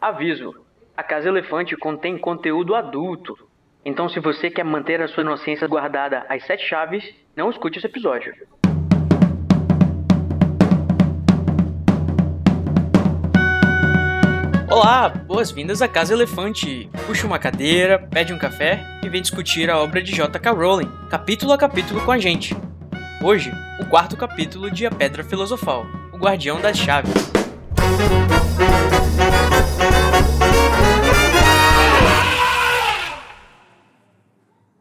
Aviso: a Casa Elefante contém conteúdo adulto. Então, se você quer manter a sua inocência guardada às sete chaves, não escute esse episódio. Olá, boas-vindas à Casa Elefante. Puxa uma cadeira, pede um café e vem discutir a obra de J.K. Rowling, capítulo a capítulo com a gente. Hoje, o quarto capítulo de A Pedra Filosofal, o Guardião das Chaves.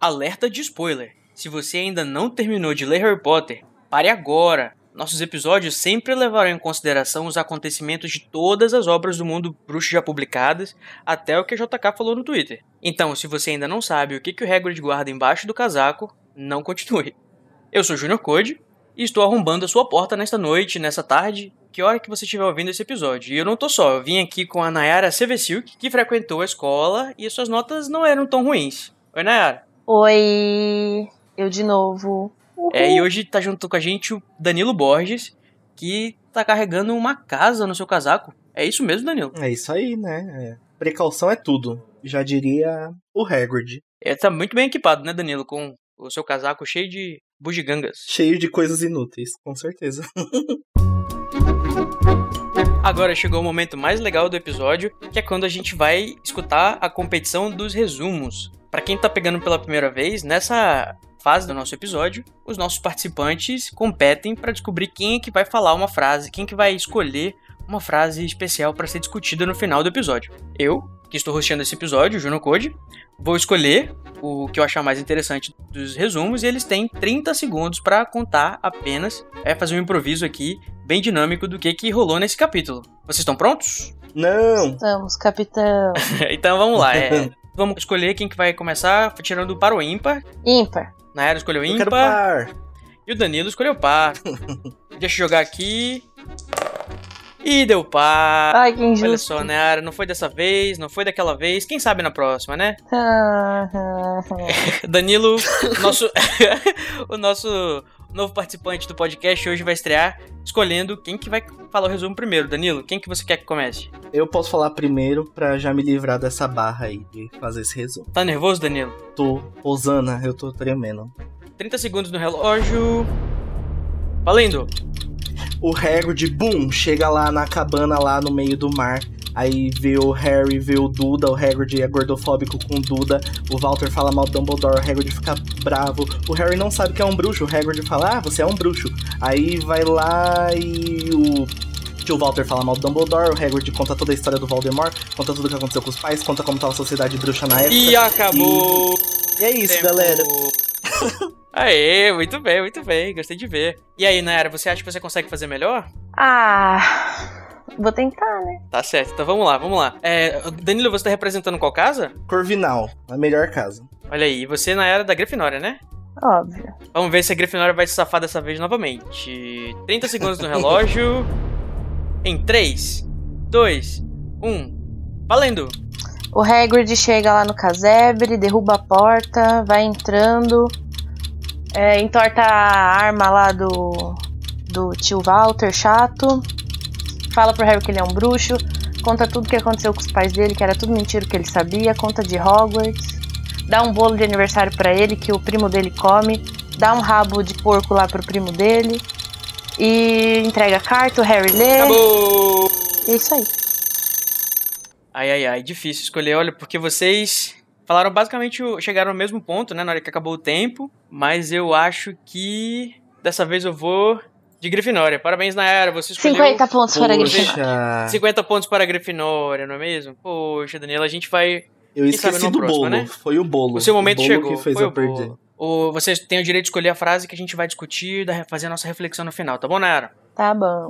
Alerta de spoiler. Se você ainda não terminou de ler Harry Potter, pare agora. Nossos episódios sempre levarão em consideração os acontecimentos de todas as obras do mundo bruxo já publicadas, até o que a JK falou no Twitter. Então, se você ainda não sabe o que, que o Hagrid guarda embaixo do casaco, não continue. Eu sou Junior Code e estou arrombando a sua porta nesta noite, nessa tarde, que hora que você estiver ouvindo esse episódio. E eu não tô só, eu vim aqui com a Nayara Sevesilk, que frequentou a escola e suas notas não eram tão ruins. Oi, Nayara. Oi, eu de novo. Uhum. É, e hoje tá junto com a gente o Danilo Borges, que tá carregando uma casa no seu casaco. É isso mesmo, Danilo? É isso aí, né? É. Precaução é tudo. Já diria o Hagrid. É, tá muito bem equipado, né, Danilo? Com o seu casaco cheio de bugigangas. Cheio de coisas inúteis, com certeza. Agora chegou o momento mais legal do episódio, que é quando a gente vai escutar a competição dos resumos. Para quem tá pegando pela primeira vez, nessa fase do nosso episódio, os nossos participantes competem para descobrir quem é que vai falar uma frase, quem é que vai escolher uma frase especial para ser discutida no final do episódio. Eu, que estou hosteando esse episódio, Juno Code, vou escolher o que eu achar mais interessante dos resumos e eles têm 30 segundos para contar apenas, é fazer um improviso aqui bem dinâmico do que que rolou nesse capítulo. Vocês estão prontos? Não. Estamos, capitão. então vamos lá. É, vamos escolher quem que vai começar tirando para o ímpar. Ímpar. Nayara escolheu Eu ímpar. quero par. E o Danilo escolheu par. Deixa eu jogar aqui. E deu par. Ai, que injusto. Olha só, Nayara, não foi dessa vez, não foi daquela vez. Quem sabe na próxima, né? Danilo, nosso, o nosso novo participante do podcast hoje vai estrear escolhendo quem que vai falar o resumo primeiro. Danilo, quem que você quer que comece? Eu posso falar primeiro pra já me livrar dessa barra aí de fazer esse resumo. Tá nervoso, Danilo? Tô, Osana, eu tô tremendo. 30 segundos no relógio. Valendo! O Hagrid, boom, chega lá na cabana lá no meio do mar. Aí vê o Harry, vê o Duda, o Hagrid é gordofóbico com o Duda. O Walter fala mal do Dumbledore, o Hagrid fica bravo. O Harry não sabe que é um bruxo, o Hagrid fala, ah, você é um bruxo. Aí vai lá e o tio Walter fala mal do Dumbledore, o Hagrid conta toda a história do Voldemort, conta tudo o que aconteceu com os pais, conta como tava a sociedade bruxa na época. E acabou! E é isso, Tempo. galera. Aê, muito bem, muito bem, gostei de ver. E aí, Nayara, você acha que você consegue fazer melhor? Ah, vou tentar, né? Tá certo, então vamos lá, vamos lá. É, Danilo, você tá representando qual casa? Corvinal, a melhor casa. Olha aí, você na era da Grifinória, né? Óbvio. Vamos ver se a Grifinória vai se safar dessa vez novamente. 30 segundos no relógio. Em 3, 2, 1. Valendo! O Hagrid chega lá no casebre, derruba a porta, vai entrando, é, entorta a arma lá do, do tio Walter, chato. Fala pro Harry que ele é um bruxo, conta tudo que aconteceu com os pais dele, que era tudo mentira que ele sabia, conta de Hogwarts. Dá um bolo de aniversário pra ele que o primo dele come, dá um rabo de porco lá pro primo dele. E entrega a carta, o Harry lê. Acabou! E é isso aí. Ai, ai, ai, difícil escolher, olha, porque vocês falaram basicamente, chegaram ao mesmo ponto, né, na hora que acabou o tempo, mas eu acho que dessa vez eu vou de Grifinória. Parabéns, Nayara, você escolheu 50 pontos para a Poxa, Grifinória. 50 pontos para a Grifinória, não é mesmo? Poxa, Daniela, a gente vai... eu Quem esqueci do próximo, bolo. né? Foi o bolo. O seu momento o bolo chegou, que fez foi eu o perder. bolo. O, vocês têm o direito de escolher a frase que a gente vai discutir, da- fazer a nossa reflexão no final, tá bom, Nayara? Tá bom.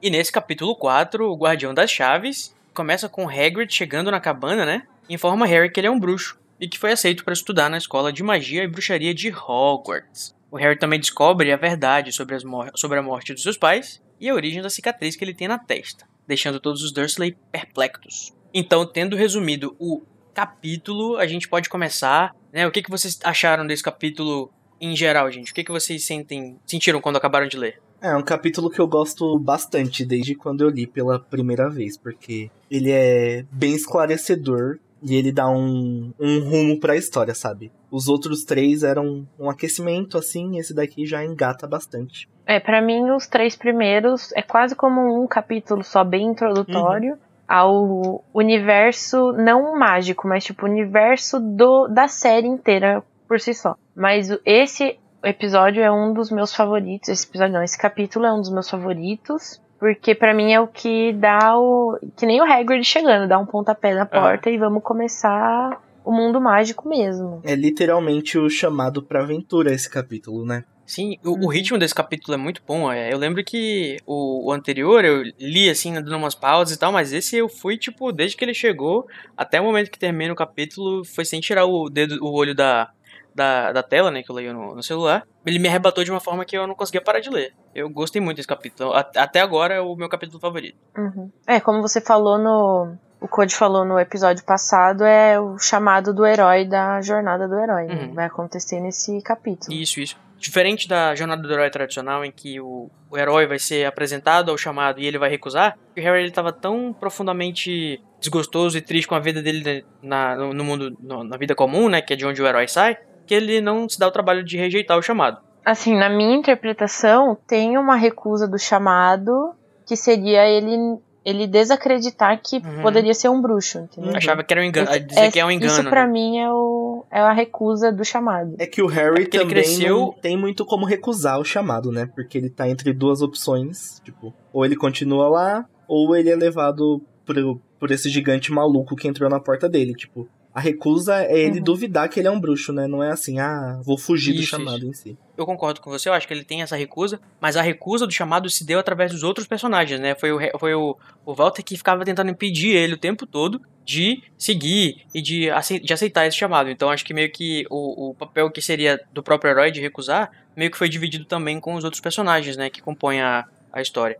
E nesse capítulo 4, o Guardião das Chaves começa com Hagrid chegando na cabana, né? Informa Harry que ele é um bruxo e que foi aceito para estudar na escola de magia e bruxaria de Hogwarts. O Harry também descobre a verdade sobre, sobre a morte dos seus pais e a origem da cicatriz que ele tem na testa, deixando todos os Dursley perplexos. Então, tendo resumido o capítulo, a gente pode começar. Né? O que, que vocês acharam desse capítulo em geral, gente? O que, que vocês sentem, sentiram quando acabaram de ler? É um capítulo que eu gosto bastante desde quando eu li pela primeira vez, porque ele é bem esclarecedor e ele dá um, um rumo para a história, sabe? Os outros três eram um aquecimento, assim, esse daqui já engata bastante. É, para mim os três primeiros é quase como um capítulo só bem introdutório uhum. ao universo não mágico, mas tipo o universo do, da série inteira por si só. Mas esse episódio é um dos meus favoritos. Esse episódio não, esse capítulo é um dos meus favoritos. Porque para mim é o que dá o. Que nem o Hagrid chegando, dá um pontapé na porta e vamos começar o mundo mágico mesmo. É literalmente o chamado pra aventura esse capítulo, né? Sim, o, o, uhum. ritmo desse capítulo é muito bom. É. Eu lembro que o, o, anterior eu li assim, dando umas pausas e tal, mas esse eu fui, tipo, desde que ele chegou até o momento que termina o capítulo, foi sem tirar o dedo, o olho da, da, da tela, né, que eu leio no, no, celular, ele me arrebatou de uma forma que eu não conseguia parar de ler. Eu gostei muito desse capítulo. Até agora é o meu capítulo favorito. Uhum. É, como você falou no. O Code falou no episódio passado, é o chamado do herói da jornada do herói. Né? Uhum. Né? Vai acontecer nesse capítulo. Isso, isso. Diferente da jornada do herói tradicional, em que o, o herói vai ser apresentado ao chamado e ele vai recusar, o Harry ele tava tão profundamente desgostoso e triste com a vida dele na, no, no mundo, no, na vida comum, né, que é de onde o herói sai, que ele não se dá o trabalho de rejeitar o chamado. Assim, na minha interpretação, tem uma recusa do chamado que seria ele ele desacreditar que uhum. poderia ser um bruxo, entendeu? Achava que era um engano, Esse, dizer é, que é um engano. Isso pra né? mim é, o, é a recusa do chamado. É que o Harry é também cresceu... não tem muito como recusar o chamado, né? Porque ele tá entre duas opções, tipo, ou ele continua lá, ou ele é levado por, por esse gigante maluco que entrou na porta dele, tipo, a recusa é ele uhum. duvidar que ele é um bruxo, né? Não é assim, ah, vou fugir isso, do chamado isso. em si. Eu concordo com você, eu acho que ele tem essa recusa, mas a recusa do chamado se deu através dos outros personagens, né? Foi o, foi o, o Walter que ficava tentando impedir ele o tempo todo de seguir e de, de aceitar esse chamado. Então acho que meio que o, o papel que seria do próprio herói de recusar, meio que foi dividido também com os outros personagens, né? Que compõem a, a história.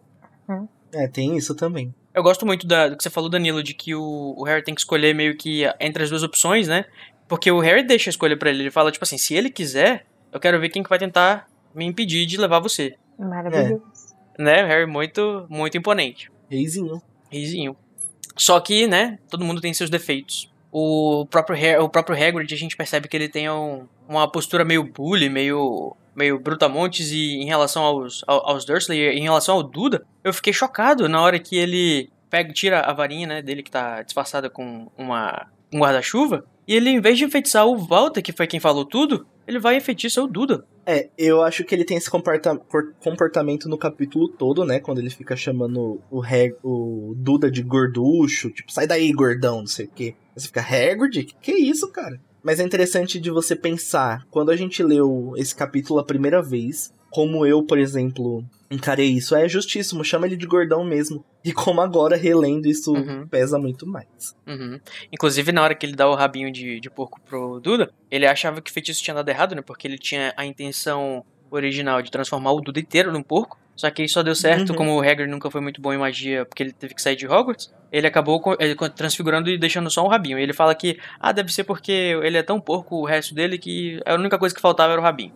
Hum. É, tem isso também. Eu gosto muito da, do que você falou, Danilo, de que o, o, Harry tem que escolher meio que entre as duas opções, né? Porque o Harry deixa a escolha para ele. Ele fala, tipo assim, se ele quiser, eu quero ver quem que vai tentar me impedir de levar você. Maravilhoso. É. Né? O Harry muito, muito imponente. Reizinho. Reizinho. Só que, né, todo mundo tem seus defeitos. O próprio, Harry, o próprio Hagrid, a gente percebe que ele tem um, uma postura meio bully, meio meio brutamontes e em relação aos, aos Dursley, em relação ao Duda, eu fiquei chocado na hora que ele pega, tira a varinha, né, dele que tá disfarçada com uma, um guarda-chuva, e ele, em vez de enfeitiçar o Walter, que foi quem falou tudo, ele vai enfeitiçar o Duda. É, eu acho que ele tem esse comportamento no capítulo todo, né? Quando ele fica chamando o, o Duda de gorducho, tipo, sai daí, gordão, não sei o quê. Você fica, Hagrid? Que, que isso, cara? Mas é interessante de você pensar, quando a gente leu esse capítulo a primeira vez, como eu, por exemplo, encarei isso, é justíssimo, chama ele de gordão mesmo. E como agora, relendo, isso uhum. pesa muito mais. Uhum. Inclusive, na hora que ele dá o rabinho de, de porco pro Duda, ele achava que o feitiço tinha dado errado, né? Porque ele tinha a intenção original de transformar o Duda inteiro num porco. Só que só deu certo, uhum. como o Hagrid nunca foi muito bom em magia, porque ele teve que sair de Hogwarts, ele acabou ele transfigurando e deixando só um rabinho. E ele fala que, ah, deve ser porque ele é tão porco o resto dele que a única coisa que faltava era o rabinho.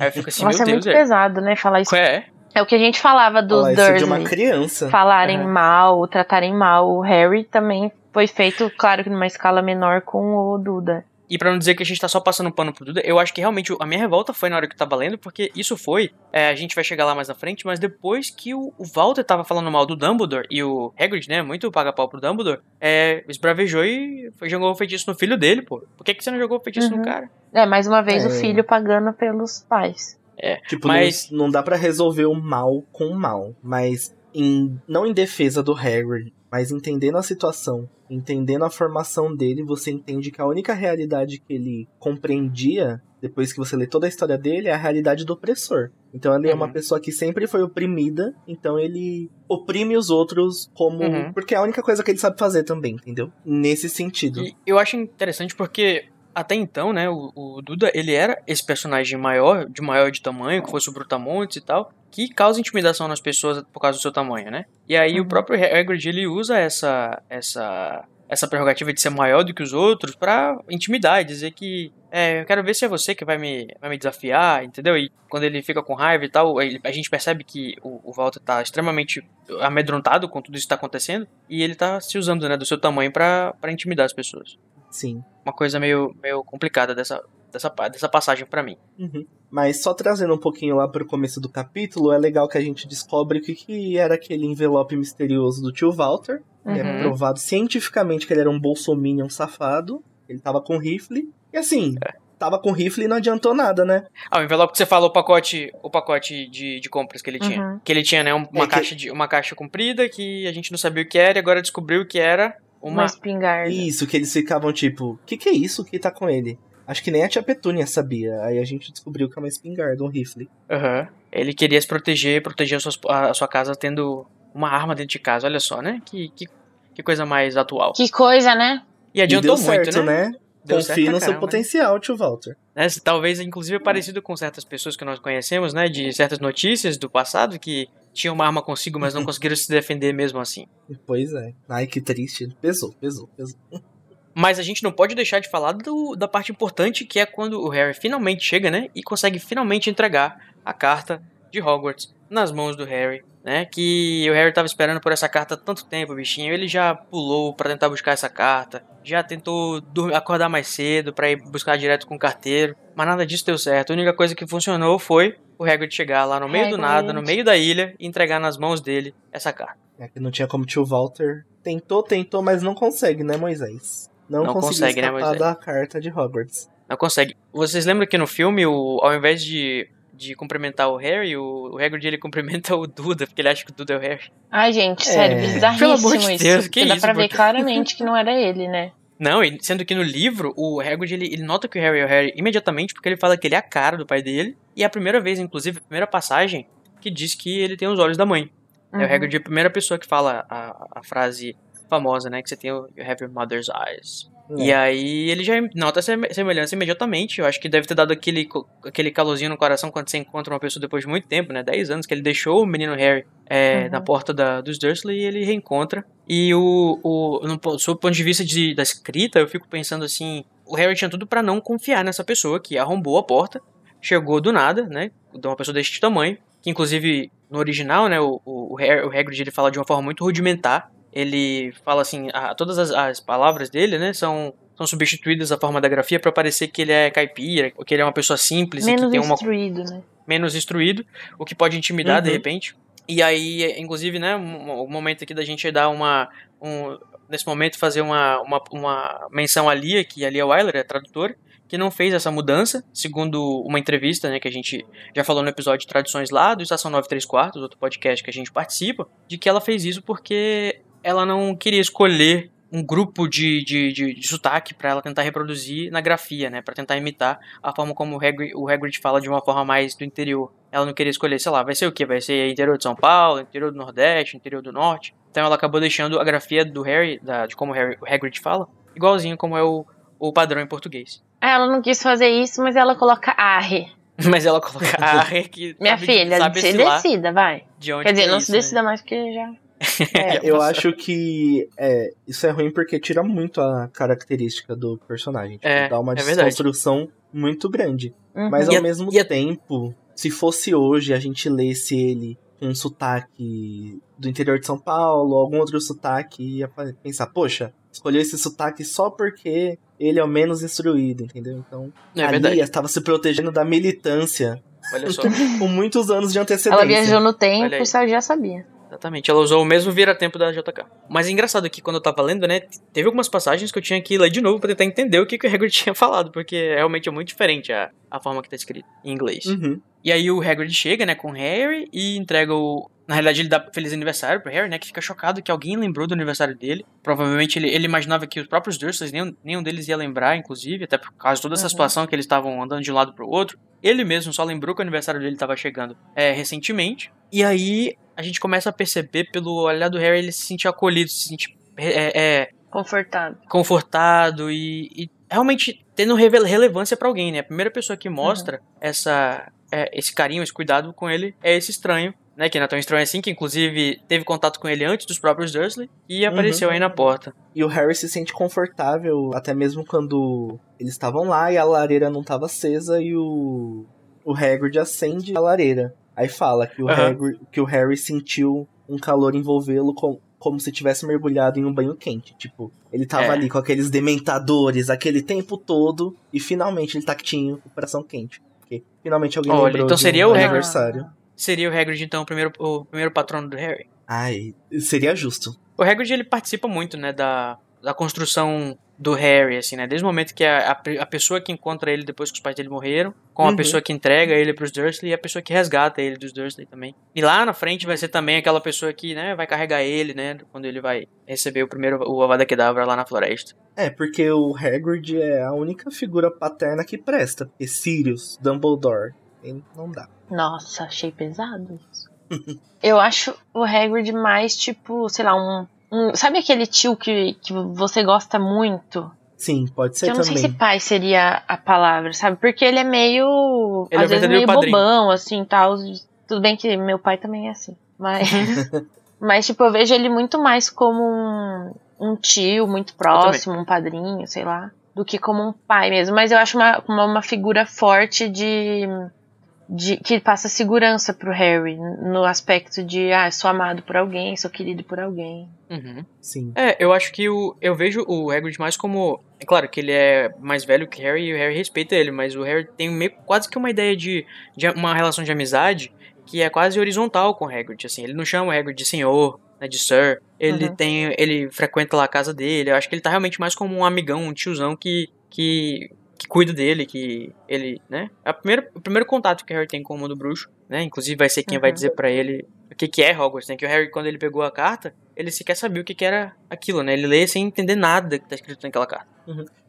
Aí fica assim, Nossa, meu é Deus, muito é. pesado, né, falar isso. É. É o que a gente falava dos Dursley. de uma criança. Falarem uhum. mal, tratarem mal. O Harry também foi feito, claro que numa escala menor com o Duda. E para não dizer que a gente tá só passando pano pro Duda, eu acho que realmente a minha revolta foi na hora que eu tava lendo, porque isso foi. É, a gente vai chegar lá mais na frente, mas depois que o, o Walter tava falando mal do Dumbledore e o Hagrid, né, muito paga-pau pro Dumbledore, é, esbravejou e foi, jogou o feitiço no filho dele, pô. Por que, que você não jogou o feitiço uhum. no cara? É, mais uma vez é. o filho pagando pelos pais. É, tipo, mas... não, não dá para resolver o mal com o mal, mas em, não em defesa do Hagrid, mas entendendo a situação, entendendo a formação dele, você entende que a única realidade que ele compreendia, depois que você lê toda a história dele, é a realidade do opressor. Então ele é uma Uhum. pessoa que sempre foi oprimida, então ele oprime os outros como. Uhum. Porque é a única coisa que ele sabe fazer também, entendeu? Nesse sentido. E eu acho interessante porque até então, né, o, o Duda, ele era esse personagem maior, de maior de tamanho, que fosse o Brutamontes e tal, que causa intimidação nas pessoas por causa do seu tamanho, né? E aí o Uhum. próprio Hagrid, ele usa essa essa essa prerrogativa de ser maior do que os outros pra intimidar e dizer que é, eu quero ver se é você que vai me, vai me desafiar, entendeu? E quando ele fica com raiva e tal, ele- a gente percebe que o, o Walter tá extremamente amedrontado com tudo isso que tá acontecendo e ele tá se usando, né, do seu tamanho pra intimidar as pessoas Sim. uma coisa meio, meio complicada dessa, dessa, dessa passagem pra mim. Uhum. Mas só trazendo um pouquinho lá pro começo do capítulo, é legal que a gente descobre o que, que era aquele envelope misterioso do tio Walter. É Uhum. provado cientificamente que ele era um bolsominion safado. Ele tava com rifle. E assim, É. tava com rifle e não adiantou nada, né? Ah, o envelope que você falou, o pacote, o pacote de, de compras que ele tinha. Uhum. Que ele tinha, né, um- uma, É que- caixa de, uma caixa comprida que a gente não sabia o que era e agora descobriu que era Uma uma... espingarda. Isso, que eles ficavam tipo, o que, que é isso que tá com ele? Acho que nem a tia Petúnia sabia. Aí a gente descobriu que é uma espingarda, um rifle. Aham. Ele queria se proteger, proteger a sua, a sua casa tendo uma arma dentro de casa. Olha só, né? Que, que, que coisa mais atual. Que coisa, né? E adiantou e deu muito, certo, né? né? Deu Confie no seu caramba, né? potencial, tio Walter. Né, Talvez, inclusive, é parecido com certas pessoas que nós conhecemos, né? De certas notícias do passado que tinham uma arma consigo, mas não conseguiram se defender mesmo assim. Pois é. Ai, que triste. Pesou, pesou, pesou. Mas a gente não pode deixar de falar do- da parte importante que é quando o Harry finalmente chega, né? E consegue finalmente entregar a carta de Hogwarts nas mãos do Harry, né? Que o Harry tava esperando por essa carta há tanto tempo, bichinho. Ele já pulou pra tentar buscar essa carta, já tentou dormir, acordar mais cedo pra ir buscar direto com o carteiro, mas nada disso deu certo. A única coisa que funcionou foi o Hagrid chegar lá no meio do Hagrid. nada, no meio da ilha, e entregar nas mãos dele essa carta. É que não tinha como tio Walter. Tentou, tentou, mas não consegue, né, Moisés? Não, Não conseguiu consegue, né, Moisés? da carta de Hogwarts. Não consegue. Vocês lembram que no filme, o, ao invés de, de cumprimentar o Harry, o, o Hagrid ele cumprimenta o Duda, porque ele acha que o Duda é o Harry. Ai, gente, É. sério, Pelo bizarríssimo amor de isso. Deus, que porque dá isso, pra ver claramente que não era ele, né? Não, e sendo que no livro, o Hagrid ele, ele nota que o Harry é o Harry imediatamente, porque ele fala que ele é a cara do pai dele. E é a primeira vez, inclusive, a primeira passagem que diz que ele tem os olhos da mãe. É o Uhum. Hagrid a primeira pessoa que fala a, a frase famosa, né? Que você tem o You have your mother's eyes. E É. aí ele já nota essa semelhança imediatamente. Eu acho que deve ter dado aquele, aquele calorzinho no coração quando você encontra uma pessoa depois de muito tempo, né? 10 anos que ele deixou o menino Harry é, Uhum. na porta da, dos Dursley e ele reencontra. E o, o no, sob o ponto de vista de, da escrita, eu fico pensando assim: o Harry tinha tudo pra não confiar nessa pessoa que arrombou a porta, chegou do nada, né? De uma pessoa deste tamanho. Que inclusive no original, né? O, o, o, Harry, o Hagrid ele fala de uma forma muito rudimentar. Ele fala assim: a, todas as, as palavras dele, né? São são substituídas a forma da grafia para parecer que ele é caipira, ou que ele é uma pessoa simples e Menos que tem uma instruído, né? menos instruído, o que pode intimidar de Uhum. repente. E aí, inclusive, né, um- o momento aqui da gente dar uma um, nesse momento fazer uma, uma, uma menção a Lia, que a Lia Weiler é tradutora, que não fez essa mudança, segundo uma entrevista, né, que a gente já falou no episódio de traduções lá do Estação 93 Quartos, outro podcast que a gente participa, de que ela fez isso porque ela não queria escolher um grupo de, de, de, de sotaque para ela tentar reproduzir na grafia, né, para tentar imitar a forma como o Hagrid, o Hagrid fala de uma forma mais do interior. Ela não queria escolher, sei lá, vai ser o que? Vai ser interior de São Paulo, interior do Nordeste, interior do Norte. Então ela acabou deixando a grafia do Harry, da, de como o, Harry, o Hagrid fala, igualzinho como é o, o padrão em português. Ah, ela não quis fazer isso, mas ela coloca arre. Mas ela coloca a Harry que Minha sabe, filha, sabe se decida, vai. de onde Quer dizer, é não isso, se né? decida mais porque já. É, eu acho que é, isso é ruim porque tira muito a característica do personagem. Tipo, É, dá uma é verdade. desconstrução muito grande. Uhum. Mas E ao a- mesmo e a- tempo, se fosse hoje a gente lesse ele com um sotaque do interior de São Paulo, algum outro sotaque, ia pensar, poxa, escolheu esse sotaque só porque ele é o menos instruído, entendeu? Então, É a verdade. Lia estava se protegendo da militância Olha só. com muitos anos de antecedência. Ela viajou no tempo, você já sabia. Exatamente, ela usou o mesmo vira-tempo da JK. Mas é engraçado que quando eu tava lendo, né, teve algumas passagens que eu tinha que ler de novo pra tentar entender o que, que o Hagrid tinha falado, porque realmente é muito diferente a, a forma que tá escrito em inglês. Uhum. E aí o Hagrid chega, né, com o Harry e entrega o... Na realidade, ele dá feliz aniversário pro Harry, né, que fica chocado que alguém lembrou do aniversário dele. Provavelmente ele, ele imaginava que os próprios Dursleys, nenhum, nenhum deles ia lembrar, inclusive, até por causa de toda essa Uhum. situação que eles estavam andando de um lado pro outro. Ele mesmo só lembrou que o aniversário dele estava chegando é, recentemente. E aí a gente começa a perceber pelo olhar do Harry ele se sentir acolhido, se sentir é, é, Confortável. confortado e, e realmente tendo relevância pra alguém, né? A primeira pessoa que mostra essa, é, esse carinho, esse cuidado com ele é esse estranho, né? Que não é tão estranho assim, que inclusive teve contato com ele antes dos próprios Dursley e apareceu aí na porta. E o Harry se sente confortável, até mesmo quando eles estavam lá e a lareira não estava acesa e o, o Hagrid acende a lareira. Aí fala que o, Aham. Hagrid, que o Harry sentiu um calor envolvê-lo com- como se tivesse mergulhado em um banho quente. Tipo, ele tava É. ali com aqueles dementadores aquele tempo todo e finalmente ele tá quentinho, com o coração quente. Porque finalmente alguém Olha, lembrou então de seria um o aniversário. Seria o Hagrid, então, o primeiro, o primeiro patrono do Harry. Ai, seria justo. O Hagrid, ele participa muito, né, da, da construção do Harry, assim, né? Desde o momento que a, a, a pessoa que encontra ele depois que os pais dele morreram, com a Uhum. pessoa que entrega ele pros Dursley e a pessoa que resgata ele dos Dursley também. E lá na frente vai ser também aquela pessoa que, né, vai carregar ele, né, quando ele vai receber o primeiro, o Avada Kedavra lá na floresta. É, porque o Hagrid é a única figura paterna que presta. Porque Sirius, Dumbledore, ele não dá. Nossa, achei pesado isso. Eu acho o Hagrid mais tipo, sei lá, um. Um- sabe aquele tio que, que você gosta muito? Sim, pode Que ser eu não também. sei se pai seria a palavra, sabe? Porque ele é meio. Ele é às vezes verdadeiro meio padrinho. bobão, assim tal. Tudo bem que meu pai também é assim. Mas. mas, tipo, eu vejo ele muito mais como um, um tio muito próximo, um padrinho, sei lá. Do que como um pai mesmo. Mas eu acho uma, uma, uma figura forte de. De, que passa segurança pro Harry no aspecto de ah, sou amado por alguém, sou querido por alguém. Uhum. Sim. É, eu acho que o, eu vejo o Hagrid mais como... É claro que ele é mais velho que o Harry e o Harry respeita ele, mas o Harry tem meio, quase que uma ideia de, de uma relação de amizade que é quase horizontal com o Hagrid, assim. Ele não chama o Hagrid de senhor, né, de sir. Ele Uhum. tem... Ele frequenta lá a casa dele. Eu acho que ele tá realmente mais como um amigão, um tiozão que... que que cuida dele, que ele, né? É a primeira, o primeiro contato que o Harry tem com o mundo bruxo, né? Inclusive vai ser quem vai Uhum. dizer pra ele o que, que é Hogwarts, né? Que o Harry, quando ele pegou a carta, ele sequer sabia o que, que era aquilo, né? Ele lê sem entender nada que tá escrito naquela carta.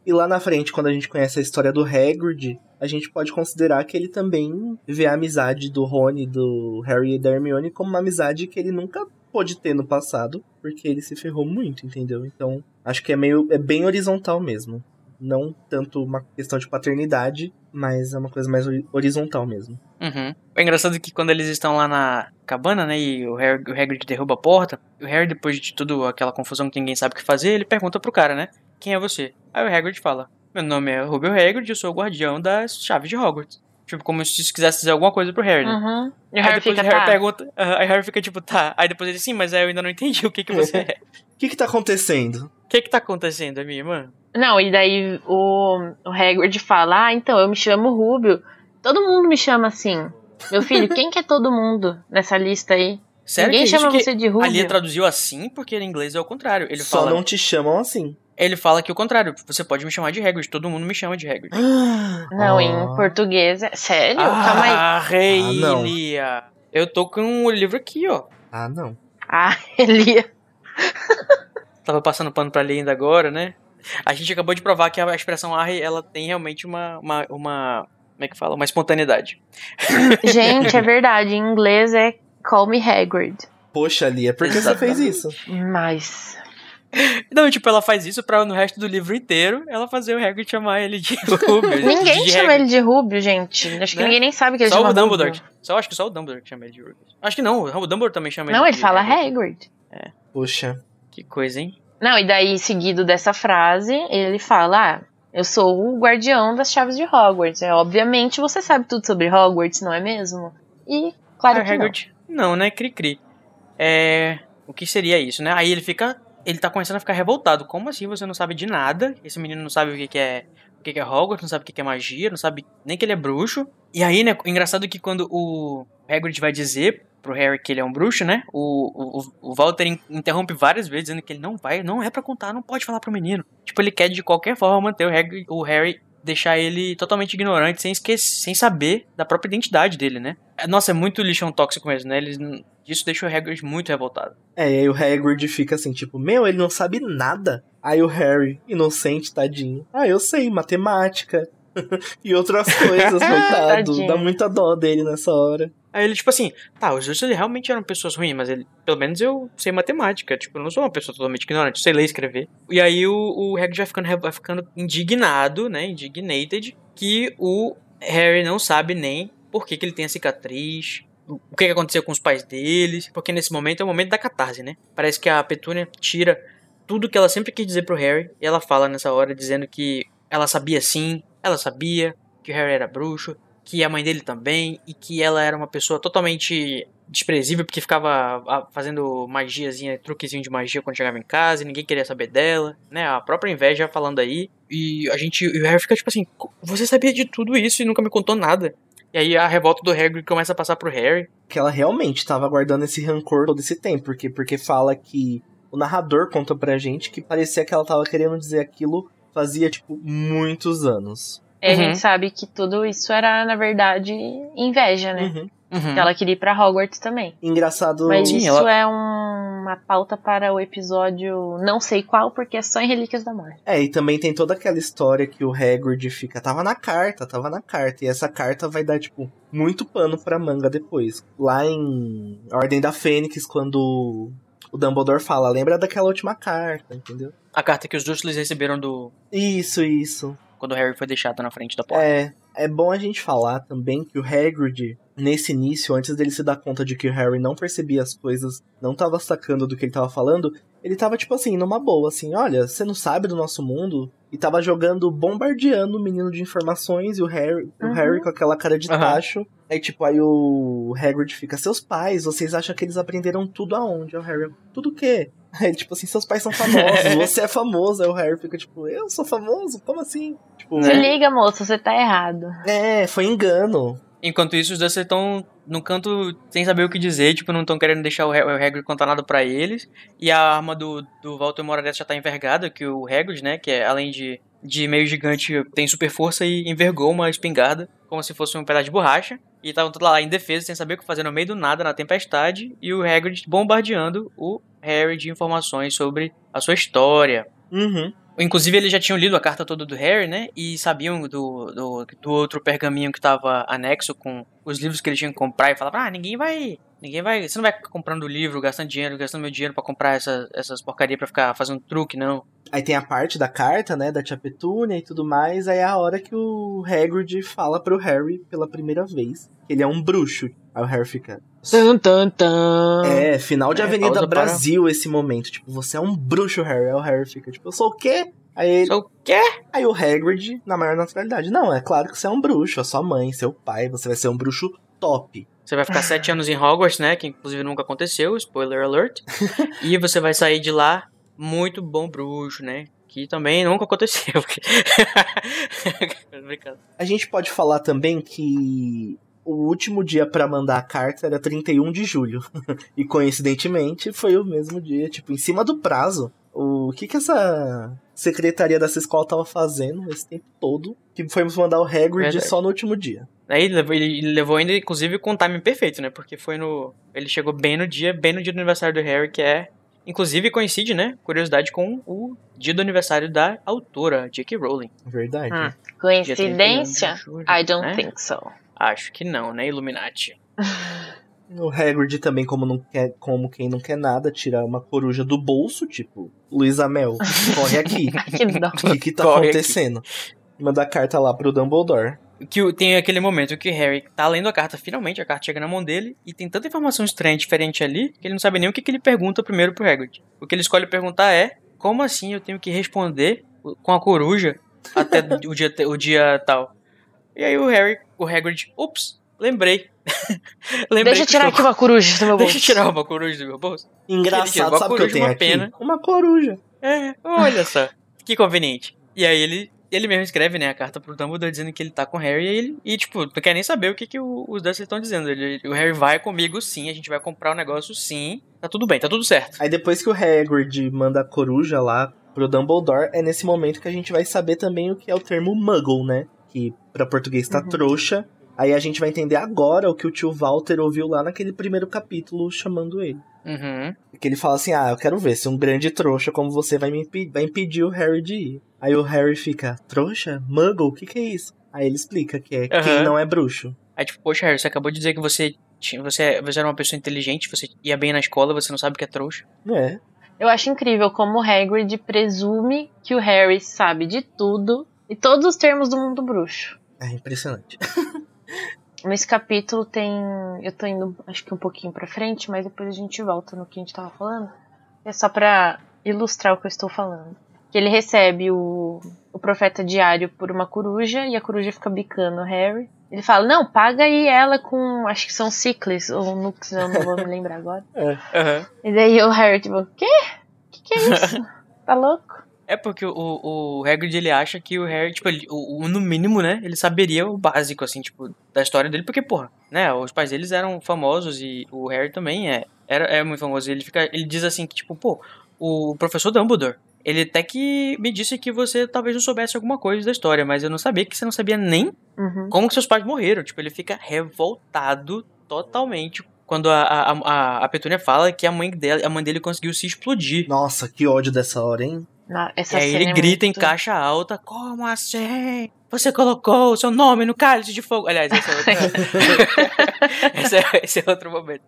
E lá na frente, quando a gente conhece a história do Hagrid, a gente pode considerar que ele também vê a amizade do Rony, do Harry e da Hermione como uma amizade que ele nunca pôde ter no passado, porque ele se ferrou muito, entendeu? Então, acho que é meio é bem horizontal mesmo. Não tanto uma questão de paternidade, mas é uma coisa mais hori- horizontal mesmo. Uhum. É engraçado que quando eles estão lá na cabana, né, e o, Harry, o Hagrid derruba a porta, o Harry, depois de tudo aquela confusão que ninguém sabe o que fazer, ele pergunta pro cara, né, quem é você? Aí o Hagrid fala, meu nome é Rubio Hagrid, eu sou o guardião das chaves de Hogwarts. Tipo, como se quisesse dizer alguma coisa pro Harry, né? Uhum. E o Aí Harry depois fica, o Harry tá. pergunta, aham, aí o Harry fica tipo, tá. Aí depois ele, sim, mas aí eu ainda não entendi o que que você é. O que que tá acontecendo? O que que tá acontecendo, minha irmã? Não, e daí o, o Hagrid fala, ah, então, eu me chamo Rubio. Todo mundo me chama assim. Meu filho, quem que é todo mundo nessa lista aí? Sério Ninguém que é chama isso que você de Rubio. traduziu assim, porque em inglês é o contrário. Ele Só fala, não te chamam assim. ele fala que é o contrário, você pode me chamar de Hagrid, todo mundo me chama de Hagrid. Não, Ah. em português é... Sério? Calma aí. Ah, rei, Ah, não. Lia. Eu tô com o livro aqui, ó. Ah, não. Ah, Elia. Tava passando pano pra Lia ainda agora, né? A gente acabou de provar que a expressão arre, ela tem realmente uma, uma, uma como é que fala? Uma espontaneidade. Gente, é verdade. Em inglês é Call Me Hagrid. Poxa, Lia, por que você fez isso? Mas... Não, tipo, ela faz isso pra no resto do livro inteiro ela fazer o Hagrid chamar ele de Rubio. Ninguém de chama Hagrid. ele de Rubio, gente. Acho que Né? ninguém nem sabe que ele Só chama o Dumbledore. Rubio. Só acho que só o Dumbledore que chama ele de Rubio. Acho que não, o Dumbledore também chama Não, ele ele de fala Hagrid. Hagrid. Poxa. Que coisa, hein? Não, e daí, seguido dessa frase, ele fala: Ah, eu sou o guardião das chaves de Hogwarts. É, obviamente você sabe tudo sobre Hogwarts, não é mesmo? E, claro Ah, que não. Hagrid, não, né? Cri-cri. É. O que seria isso, né? Aí ele fica ele tá começando a ficar revoltado. Como assim você não sabe de nada? Esse menino não sabe o que, que é o que, é Hogwarts, não sabe o que, é magia, não sabe nem que ele é bruxo. E aí, né, engraçado que quando o Hagrid vai dizer pro Harry que ele é um bruxo, né? O, o, o Walter interrompe várias vezes dizendo que ele não vai, não é para contar, não pode falar pro menino. Tipo, ele quer de qualquer forma manter o Harry, o Harry deixar ele totalmente ignorante, sem esquecer, sem saber da própria identidade dele, né? Nossa, é muito lixão tóxico mesmo, né? Eles, isso deixa o Hagrid muito revoltado. É, e aí o Hagrid fica assim, tipo, meu, ele não sabe nada. Aí o Harry, inocente, tadinho. Ah, eu sei, matemática. e outras coisas, coitado. Dá muita dó dele nessa hora. Aí ele, tipo assim, tá, os justos realmente eram pessoas ruins, mas ele, pelo menos eu sei matemática. Tipo, eu não sou uma pessoa totalmente ignorante, sei ler e escrever. E aí o, o Hagrid vai ficando, vai ficando indignado, né? Indignated, que o Harry não sabe nem por que, que ele tem a cicatriz, o que, aconteceu com os pais deles, porque nesse momento é o momento da catarse, né? Parece que a Petúnia tira tudo que ela sempre quis dizer pro Harry, e ela fala nessa hora dizendo que ela sabia sim, ela sabia que o Harry era bruxo, que a mãe dele também, e que ela era uma pessoa totalmente desprezível, porque ficava fazendo magiazinha, truquezinho de magia quando chegava em casa, e ninguém queria saber dela, né? A própria inveja falando aí. E a gente. E o Harry fica tipo assim: Você sabia de tudo isso e nunca me contou nada. E aí a revolta do Harry começa a passar pro Harry. Que ela realmente estava guardando esse rancor todo esse tempo, porque, porque fala que o narrador conta pra gente que parecia que ela tava querendo dizer aquilo fazia, tipo, muitos anos. E uhum. a gente sabe que tudo isso era, na verdade, inveja, né? Uhum. Uhum. Ela queria ir pra Hogwarts também. Engraçado. Mas Sim, isso ela... é um, uma pauta para o episódio não sei qual, porque é só em Relíquias da Morte. É, e também tem toda aquela história que o Hagrid fica, tava na carta, tava na carta. E essa carta vai dar, tipo, muito pano pra manga depois. Lá em Ordem da Fênix, quando o Dumbledore fala, lembra daquela última carta, entendeu? A carta que os Dursleys receberam do... Isso, isso quando o Harry foi deixado na frente da porta. É, é bom a gente falar também que o Hagrid, nesse início, antes dele se dar conta de que o Harry não percebia as coisas, não tava sacando do que ele tava falando, ele tava tipo assim, numa boa, assim, olha, você não sabe do nosso mundo? E tava jogando, bombardeando o menino de informações e o Harry, uhum. o Harry com aquela cara de uhum. tacho. Aí, tipo, aí o Hagrid fica, seus pais, vocês acham que eles aprenderam tudo aonde? O Harry, tudo o quê? Aí, tipo assim, seus pais são famosos, você é famoso. Aí o Harry fica, tipo, eu sou famoso? Como assim? Tipo, Se liga, moço, você tá errado. É, foi engano. Enquanto isso, os dois estão no canto sem saber o que dizer, tipo, não estão querendo deixar o, Hagrid contar nada para eles. E a arma do, do Walter Morales já tá envergada, que o Hagrid, né, que é além de, de meio gigante, tem super força e envergou uma espingarda, como se fosse um pedaço de borracha. E estavam lá em defesa, sem saber o que fazer no meio do nada, na tempestade, e o Hagrid bombardeando o Harry de informações sobre a sua história. Uhum. Inclusive, eles já tinham lido a carta toda do Harry, né? E sabiam do, do, do outro pergaminho que estava anexo com os livros que eles tinham que comprar. E falavam, ah, ninguém vai. Ninguém vai. Você não vai ficar comprando livro, gastando dinheiro, gastando meu dinheiro para comprar essa, essas porcarias para ficar fazendo truque, não. Aí tem a parte da carta, né? Da tia Petúnia e tudo mais. Aí é a hora que o Hagrid fala pro Harry pela primeira vez que ele é um bruxo. Aí o Harry fica. Tan, tan, tan. É, final de é, Avenida Brasil para... esse momento. Tipo, você é um bruxo, Harry. Aí o Harry fica, tipo, eu sou o quê? Aí ele... Sou o quê? Aí o Hagrid, na maior naturalidade. Não, é claro que você é um bruxo. A sua mãe, seu pai, você vai ser um bruxo top. Você vai ficar sete anos em Hogwarts, né? Que inclusive nunca aconteceu, spoiler alert. e você vai sair de lá muito bom bruxo, né? Que também nunca aconteceu. a gente pode falar também que o último dia para mandar a carta era 31 de julho. e coincidentemente foi o mesmo dia, tipo, em cima do prazo. O que que essa secretaria dessa escola tava fazendo esse tempo todo? Que foi mandar o Hagrid só no último dia. Aí ele levou, ele levou ainda, inclusive, com o timing perfeito, né? Porque foi no. Ele chegou bem no dia, bem no dia do aniversário do Harry, que é. Inclusive coincide, né? Curiosidade com o dia do aniversário da autora, J.K. Rowling. Verdade. Hum. Coincidência? I don't né? think so. Acho que não, né, Illuminati? O Hagrid também, como, não quer, como quem não quer nada, tira uma coruja do bolso, tipo, Luísa Mel, corre aqui. O que, que tá corre acontecendo? Aqui. Manda a carta lá pro Dumbledore. Que tem aquele momento que o Harry tá lendo a carta, finalmente, a carta chega na mão dele, e tem tanta informação estranha, diferente ali, que ele não sabe nem o que, que ele pergunta primeiro pro Hagrid. O que ele escolhe perguntar é, como assim eu tenho que responder com a coruja até o dia, o dia tal? E aí o Harry, o Hagrid, ups, lembrei. lembrei Deixa eu tirar aqui uma coruja do meu bolso. Deixa eu tirar uma coruja do meu bolso. Engraçado, Uma sabe o que eu tenho uma aqui? pena. Uma coruja. É, olha só. Que conveniente. E aí ele, ele mesmo escreve, né, a carta pro Dumbledore dizendo que ele tá com o Harry e ele, e tipo, não quer nem saber o que, que os Dursley estão dizendo. Ele, o Harry vai comigo sim, a gente vai comprar o negócio sim. Tá tudo bem, tá tudo certo. Aí depois que o Hagrid manda a coruja lá pro Dumbledore, é nesse momento que a gente vai saber também o que é o termo muggle, né? Que pra português tá Uhum. trouxa. Aí a gente vai entender agora o que o tio Walter ouviu lá naquele primeiro capítulo chamando ele. Uhum. Que ele fala assim: Ah, eu quero ver se um grande trouxa como você vai me impe- vai impedir o Harry de ir. Aí o Harry fica: Trouxa? Muggle? O que, que é isso? Aí ele explica que é quem Aham. não é bruxo. Aí tipo, poxa, Harry, você acabou de dizer que você, tinha, você, você era uma pessoa inteligente, você ia bem na escola, você não sabe o que é trouxa. É. Eu acho incrível como o Hagrid presume que o Harry sabe de tudo e todos os termos do mundo bruxo. É impressionante. Nesse capítulo tem. Eu tô indo, acho que um pouquinho pra frente, mas depois a gente volta no que a gente tava falando. É só pra ilustrar o que eu estou falando. Que ele recebe o, o profeta diário por uma coruja e a coruja fica bicando o Harry. Ele fala: Não, paga aí ela com. Acho que são ciclis ou nux, eu não vou me lembrar agora. Aham. E daí o Harry, tipo, quê? Que que é isso? tá louco? É porque o, o Hagrid, ele acha que o Harry, tipo, ele, o, o- no mínimo, né, ele saberia o básico, assim, tipo, da história dele, porque, porra, né, os pais deles eram famosos e o Harry também é, era, é muito famoso. E ele fica, ele diz assim que, tipo, pô, o professor Dumbledore, ele até que me disse que você talvez não soubesse alguma coisa da história, mas eu não sabia que você não sabia nem Uhum. como que seus pais morreram. Tipo, ele fica revoltado totalmente quando a, a, a, a Petúnia fala que a mãe, dela, a mãe dele conseguiu se explodir. Nossa, que ódio dessa hora, hein? Na- essa E aí cena ele é grita muito- em caixa alta, como assim? Você colocou o seu nome no cálice de fogo. Aliás, esse é outro, esse é, esse é outro momento.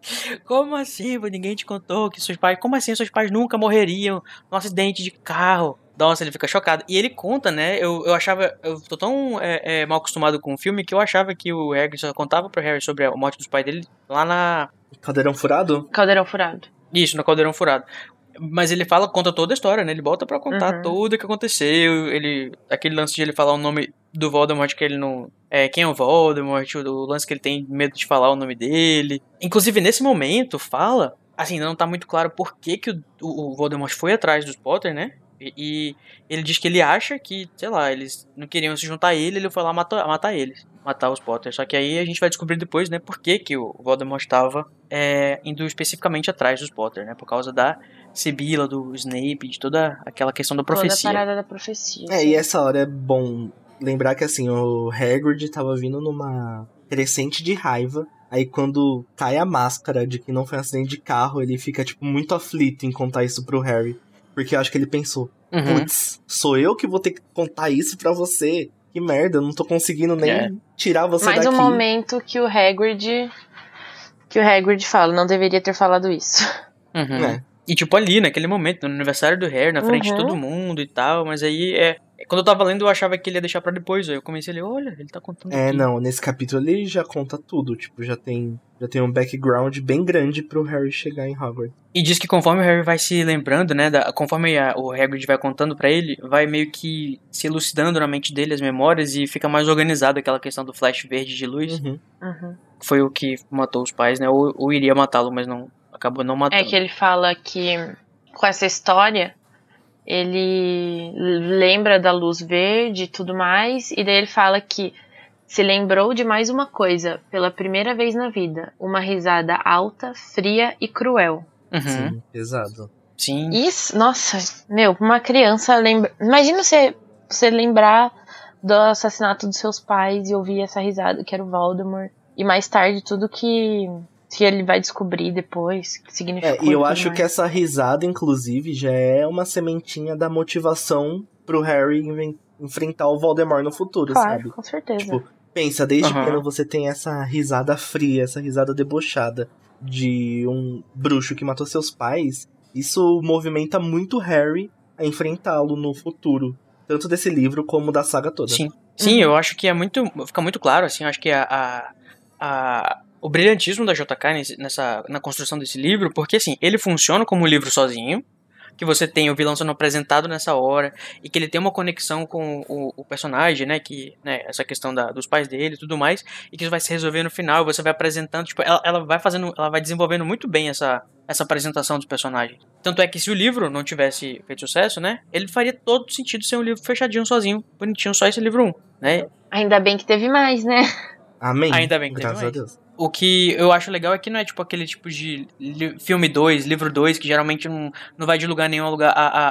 Como assim? Ninguém te contou que seus pais. Como assim seus pais nunca morreriam num acidente de carro? Nossa, ele fica chocado. E ele conta, né? Eu, eu achava. Eu tô tão é, é, mal acostumado com o filme que eu achava que o Hagrid só contava pro Harry sobre a morte dos pais dele lá na. Caldeirão furado? Caldeirão furado. Isso, no Caldeirão Furado. Mas ele fala, conta toda a história, né? Ele volta pra contar Uhum. tudo o que aconteceu. Ele, aquele lance de ele falar o nome do Voldemort que ele não. É, quem é o Voldemort, o, lance que ele tem medo de falar o nome dele. Inclusive, nesse momento, fala. Assim, não tá muito claro por que, que o, o, o Voldemort foi atrás dos Potter, né? E, e ele diz que ele acha que, sei lá, eles não queriam se juntar a ele, ele foi lá matar, matar eles, matar os Potter. Só que aí a gente vai descobrir depois, né, por que, que o Voldemort estava é, indo especificamente atrás dos Potter, né? Por causa da Sibila, do Snape, de toda aquela questão da Toda a profecia. parada da profecia. É, e essa hora é bom lembrar que assim, o Hagrid tava vindo numa crescente de raiva. Aí quando cai a máscara de que não foi um acidente de carro, ele fica, tipo, muito aflito em contar isso pro Harry. Porque eu acho que ele pensou, Uhum. putz, sou eu que vou ter que contar isso pra você? Que merda, eu não tô conseguindo nem É. tirar você Mais daqui. um momento que o Hagrid. Que o Hagrid fala, não deveria ter falado isso. Uhum. É. E tipo ali, naquele momento, no aniversário do Harry, na frente de Uhum. todo mundo e tal, mas aí é. Quando eu tava lendo, eu achava que ele ia deixar pra depois. Aí eu comecei a ler, olha, ele tá contando. É, aqui. não, nesse capítulo ele já conta tudo, tipo, já tem, já tem um background bem grande pro Harry chegar em Hogwarts. E diz que conforme o Harry vai se lembrando, né, da- conforme a- o Hagrid vai contando pra ele, vai meio que se elucidando na mente dele as memórias e fica mais organizado aquela questão do flash verde de luz. Uhum. Uhum. Foi o que matou os pais, né, ou, ou iria matá-lo, mas não acabou não matando. É que ele fala que com essa história ele lembra da luz verde e tudo mais, e daí ele fala que se lembrou de mais uma coisa pela primeira vez na vida: uma risada alta, fria e cruel. Uhum. Sim, pesado. Sim. Isso, nossa, meu, uma criança lembra. Imagina você, você lembrar do assassinato dos seus pais e ouvir essa risada que era o Voldemort. E mais tarde tudo que, que ele vai descobrir depois, que significou. É, e eu acho mais. que essa risada, inclusive, já é uma sementinha da motivação pro Harry enfrentar o Voldemort no futuro, Claro, sabe? com certeza. Tipo, pensa, desde Aham. pequeno você tem essa risada fria, essa risada debochada de um bruxo que matou seus pais. Isso movimenta muito Harry a enfrentá-lo no futuro. Tanto desse livro como da saga toda. Sim. Sim, Uhum. eu acho que é muito. Fica muito claro, assim, eu acho que a. a, a- o brilhantismo da JK nessa, na construção desse livro, porque assim, ele funciona como um livro sozinho, que você tem o vilão sendo apresentado nessa hora e que ele tem uma conexão com o, o personagem, né? Que, né, essa questão da, dos pais dele e tudo mais, e que isso vai se resolver no final, você vai apresentando, tipo, ela, ela vai fazendo, ela vai desenvolvendo muito bem essa, essa apresentação dos personagens. Tanto é que se o livro não tivesse feito sucesso, né? Ele faria todo sentido ser um livro fechadinho sozinho, bonitinho, só esse livro 1, né? Ainda bem que teve mais, né? Amém. Ainda bem que teve Graças mais. a Deus. O que eu acho legal é que não é tipo aquele tipo de li- filme 2, livro 2, que geralmente não, não vai de lugar nenhum a lugar a, a,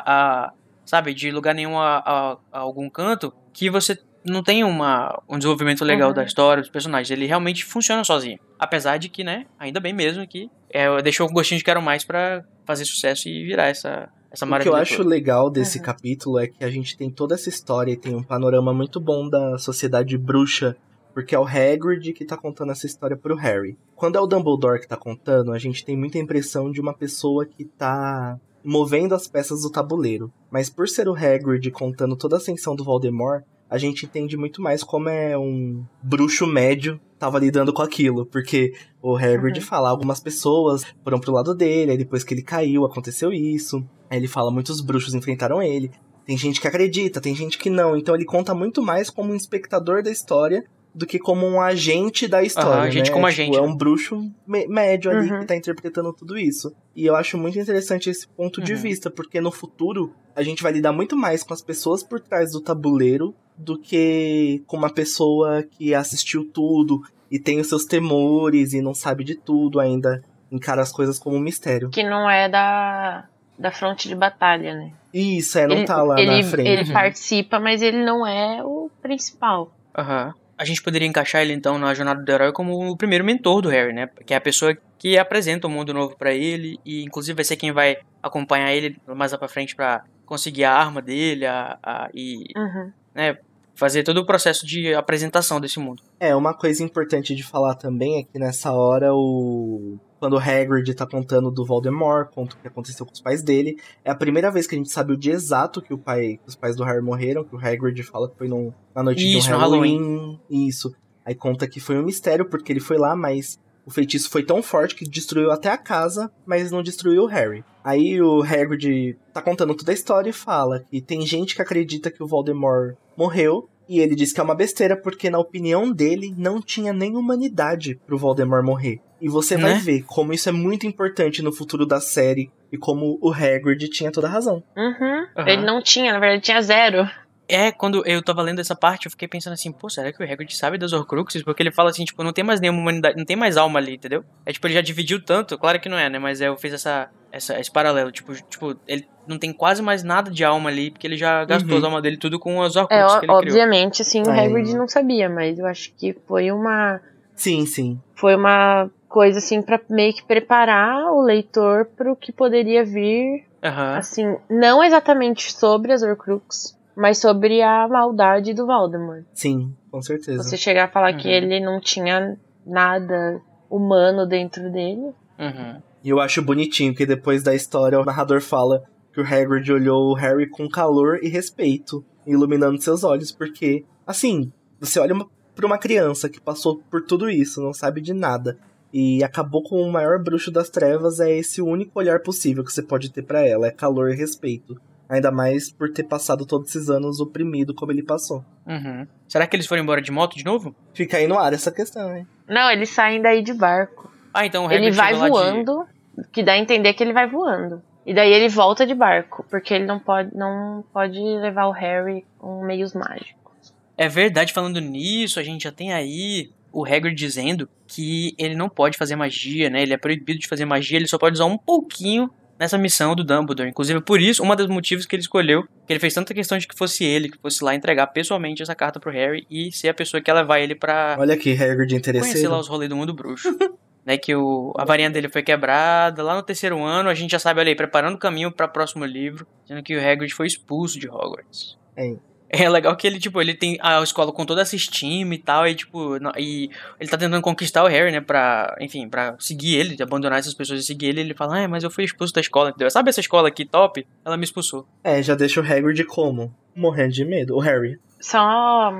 a- sabe, de lugar nenhum a, a- a algum canto, que você não tem uma, um desenvolvimento legal Uhum. da história, dos personagens. Ele realmente funciona sozinho. Apesar de que, né, ainda bem mesmo que é, deixou um gostinho de quero mais pra fazer sucesso e virar essa, essa O que eu acho toda. legal desse Uhum. capítulo é que a gente tem toda essa história e tem um panorama muito bom da sociedade bruxa, porque é o Hagrid que tá contando essa história pro Harry. Quando é o Dumbledore que tá contando, a gente tem muita impressão de uma pessoa que tá movendo as peças do tabuleiro. Mas por ser o Hagrid contando toda a ascensão do Voldemort, a gente entende muito mais como é um bruxo médio tava lidando com aquilo, porque o Hagrid Uhum. fala algumas pessoas foram pro lado dele, aí depois que ele caiu aconteceu isso. Aí ele fala muitos bruxos enfrentaram ele. Tem gente que acredita, tem gente que não. Então ele conta muito mais como um espectador da história do que como um agente da história. Aham, agente né? como Tipo, agente, É né? um bruxo médio ali Uhum. que tá interpretando tudo isso. E eu acho muito interessante esse ponto de Uhum. vista, porque no futuro a gente vai lidar muito mais com as pessoas por trás do tabuleiro do que com uma pessoa que assistiu tudo e tem os seus temores e não sabe de tudo ainda. Encara as coisas como um mistério. Que não é da, da fronte de batalha, né? Isso, é, não ele, tá lá ele, na frente. Ele Uhum. participa, mas ele não é o principal. Aham. A gente poderia encaixar ele então na jornada do herói como o primeiro mentor do Harry, né? Que é a pessoa que apresenta o mundo novo pra ele e inclusive vai ser quem vai acompanhar ele mais lá pra frente pra conseguir a arma dele a, a- e Uhum. né, fazer todo o processo de apresentação desse mundo. É, uma coisa importante de falar também é que nessa hora o. Quando o Hagrid tá contando do Voldemort, conta o que aconteceu com os pais dele. É a primeira vez que a gente sabe o dia exato que o pai, que os pais do Harry morreram, que o Hagrid fala que foi num- na noite Isso, de no um Halloween. Isso. Aí conta que foi um mistério, porque ele foi lá, mas o feitiço foi tão forte que destruiu até a casa, mas não destruiu o Harry. Aí o Hagrid tá contando toda a história e fala que tem gente que acredita que o Voldemort morreu, e ele diz que é uma besteira porque, na opinião dele, não tinha nem humanidade pro Voldemort morrer. E você vai Né? ver como isso é muito importante no futuro da série e como o Hagrid tinha toda a razão. Uhum. Aham. Ele não tinha, na verdade, tinha zero. É, quando eu tava lendo essa parte, eu fiquei pensando assim, pô, será que o Hagrid sabe das Horcruxes? Porque ele fala assim, tipo, não tem mais nenhuma humanidade, não tem mais alma ali, entendeu? É tipo, ele já dividiu tanto, claro que não é, né? Mas é, eu fiz essa, essa, esse paralelo, tipo, tipo, ele não tem quase mais nada de alma ali, porque ele já gastou Uhum. as almas dele tudo com as É, Horcruxes ó- que ele criou. obviamente, assim, o É. Hagrid não sabia, mas eu acho que foi uma Sim, sim. foi uma coisa assim pra meio que preparar o leitor pro que poderia vir, Aham. assim, não exatamente sobre as Horcruxes, mas sobre a maldade do Voldemort. Sim, com certeza. Você chegar a falar que Uhum. ele não tinha nada humano dentro dele. Uhum. E eu acho bonitinho que depois da história o narrador fala que o Hagrid olhou o Harry com calor e respeito, iluminando seus olhos, porque, assim, você olha uma, pra uma criança que passou por tudo isso, não sabe de nada, e acabou com o maior bruxo das trevas, é esse o único olhar possível que você pode ter pra ela, é calor e respeito. Ainda mais por ter passado todos esses anos oprimido como ele passou. Uhum. Será que eles foram embora de moto de novo? Fica aí no ar essa questão, hein? Não, eles saem daí de barco. Ah, então o ele vai lá de- voando, que dá a entender que ele vai voando. E daí ele volta de barco, porque ele não pode, não pode levar o Harry com meios mágicos. É verdade, falando nisso, a gente já tem aí o Hagrid dizendo que ele não pode fazer magia, né? Ele é proibido de fazer magia, ele só pode usar um pouquinho nessa missão do Dumbledore. Inclusive, por isso, um dos motivos que ele escolheu, que ele fez tanta questão de que fosse ele, que fosse lá entregar pessoalmente essa carta pro Harry e ser a pessoa que ia levar ele pra Olha aqui, Hagrid conhecer interesseiro. lá os rolês do mundo bruxo. né, que o, a varinha dele foi quebrada. Lá no terceiro ano, a gente já sabe, olha aí, preparando o caminho para próximo livro, dizendo que o Hagrid foi expulso de Hogwarts. É. É legal que ele, tipo, ele tem a escola com toda essa estima e tal, e tipo, não- e ele tá tentando conquistar o Harry, né, pra, enfim, pra seguir ele, de abandonar essas pessoas e seguir ele, ele fala, ah, mas eu fui expulso da escola, entendeu? Sabe essa escola aqui, top? Ela me expulsou. É, já deixa o Hagrid como? Morrendo de medo. O Harry. Só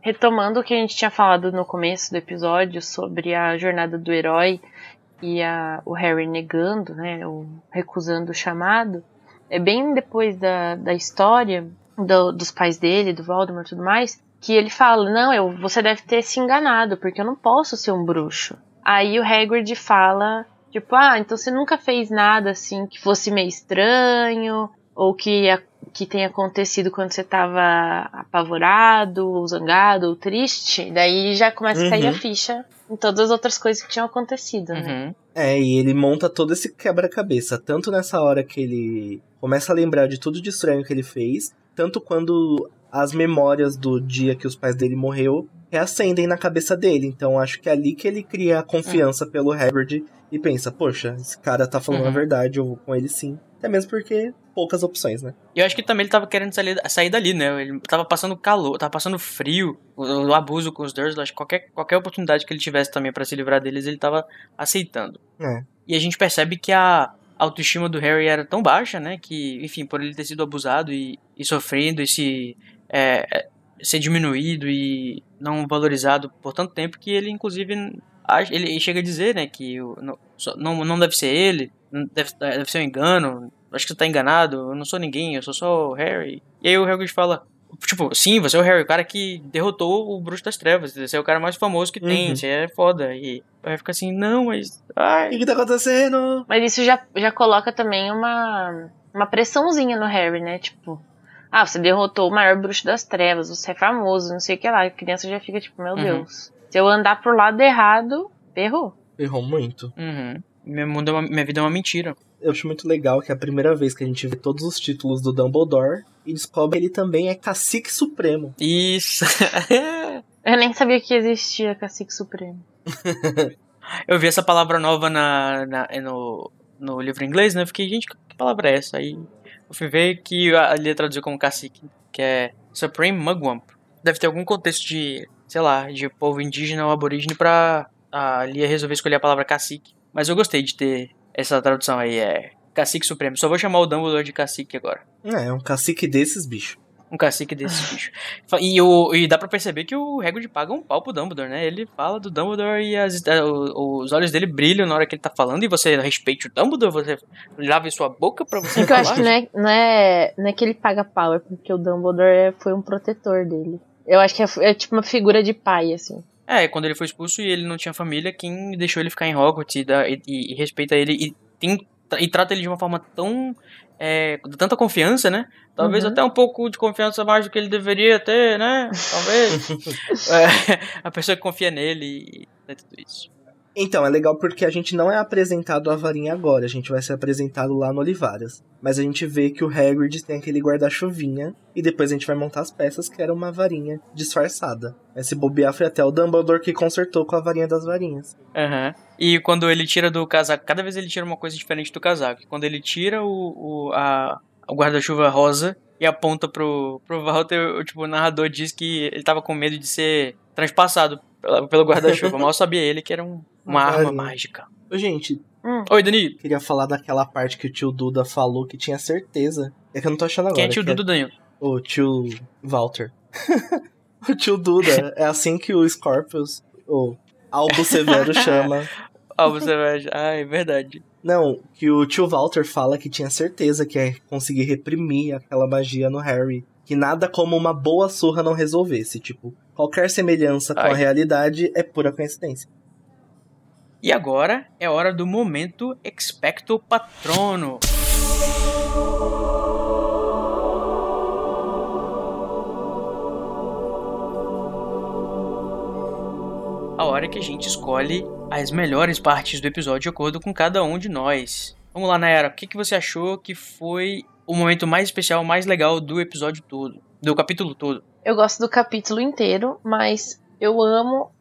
retomando o que a gente tinha falado no começo do episódio sobre a jornada do herói e a, o Harry negando, né, o, recusando o chamado. é bem depois da, da história do, dos pais dele, do Voldemort e tudo mais, que ele fala: Não, eu, você deve ter se enganado, porque eu não posso ser um bruxo. Aí o Hagrid fala: Tipo, ah, então você nunca fez nada assim que fosse meio estranho, ou que, que tenha acontecido quando você tava apavorado, ou zangado, ou triste. Daí já começa uhum. a cair a ficha em todas as outras coisas que tinham acontecido, né? Uhum. É, e ele monta todo esse quebra-cabeça, tanto nessa hora que ele começa a lembrar de tudo de estranho que ele fez, tanto quando as memórias do dia que os pais dele morreu reacendem na cabeça dele. Então acho que é ali que ele cria a confiança uhum. pelo Hagrid e pensa, poxa, esse cara tá falando uhum. a verdade, eu vou com ele sim. Até mesmo porque poucas opções, né? E eu acho que também ele tava querendo sair, sair dali, né? Ele tava passando calor, tava passando frio, o, o abuso com os Dursley, acho que qualquer, qualquer oportunidade que ele tivesse também para se livrar deles, ele tava aceitando. É. E a gente percebe que a autoestima do Harry era tão baixa, né? Que, enfim, por ele ter sido abusado e, e sofrendo e se é, é ser diminuído e não valorizado por tanto tempo que ele, inclusive, ele chega a dizer, né, que não, não deve ser ele, deve, deve ser um engano, acho que você tá enganado, eu não sou ninguém, eu sou só o Harry. E aí o Hagrid fala, tipo, sim, você é o Harry, o cara que derrotou o Bruxo das Trevas, você é o cara mais famoso que tem, uhum. você é foda. E vai ficar assim, não, mas... Ai. O que, que tá acontecendo? Mas isso já, já coloca também uma, uma pressãozinha no Harry, né, tipo... Ah, você derrotou o maior bruxo das trevas, você é famoso, não sei o que lá. A criança já fica tipo, meu uhum. Deus. Se eu andar pro lado errado, ferrou. Errou muito. Uhum. Meu mundo é uma, minha vida é uma mentira. Eu acho muito legal que é a primeira vez que a gente vê todos os títulos do Dumbledore e descobre que ele também é cacique supremo. Isso. eu nem sabia que existia cacique supremo. eu vi essa palavra nova na, na, no, no livro inglês, né? Eu fiquei, gente, que palavra é essa? Aí eu fui ver que ali traduziu como cacique, que é Supreme Mugwump. Deve ter algum contexto de sei lá, de povo indígena ou aborígene pra a Lia resolver escolher a palavra cacique. Mas eu gostei de ter essa tradução aí, é cacique supremo. Só vou chamar o Dumbledore de cacique agora. É, um cacique desses, bicho. Um cacique desses bicho. E, o, e dá pra perceber que o Hagrid paga um pau pro Dumbledore, né? Ele fala do Dumbledore e as, é, os olhos dele brilham na hora que ele tá falando e você respeite o Dumbledore, você lave sua boca pra você é falar. eu acho que não é, não, é, não é que ele paga pau, é porque o Dumbledore foi um protetor dele. Eu acho que é, é tipo uma figura de pai, assim. É, quando ele foi expulso e ele não tinha família, quem deixou ele ficar em Hogwarts e, dá, e, e, respeita ele e, tem, e trata ele de uma forma tão. É, de tanta confiança, né? Talvez uhum. até um pouco de confiança mais do que ele deveria ter, né? Talvez. é, a pessoa que confia nele e tudo isso. Então, é legal porque a gente não é apresentado a varinha agora, a gente vai ser apresentado lá no Olivaras. Mas a gente vê que o Hagrid tem aquele guarda-chuvinha, e depois a gente vai montar as peças que era uma varinha disfarçada. Esse bobear foi até o Dumbledore que consertou com a varinha das varinhas. Aham. Uhum. E quando ele tira do casaco, cada vez ele tira uma coisa diferente do casaco. Quando ele tira o, o, a, o guarda-chuva rosa e aponta pro, pro Walter, o, tipo, o narrador diz que ele tava com medo de ser transpassado pelo guarda-chuva. Mal sabia ele que era um, uma arma mágica. Ô, gente. Hum. Oi, Danilo. Queria falar daquela parte que o tio Duda falou que tinha certeza. É que eu não tô achando agora. Quem é tio Duda, é... Danilo? O tio Walter. o tio Duda. é assim que o Scorpius, ou Albo Severo chama. Albo Severo. Ah, é verdade. Não, que o tio Walter fala que tinha certeza que ia conseguir reprimir aquela magia no Harry. Que nada como uma boa surra não resolvesse. Tipo, qualquer semelhança com Ai. a realidade é pura coincidência. E agora é hora do momento Expecto Patrono. A hora que a gente escolhe as melhores partes do episódio de acordo com cada um de nós. Vamos lá, Nayara, o que, que você achou que foi o momento mais especial, mais legal do episódio todo, do capítulo todo? Eu gosto do capítulo inteiro, mas eu amo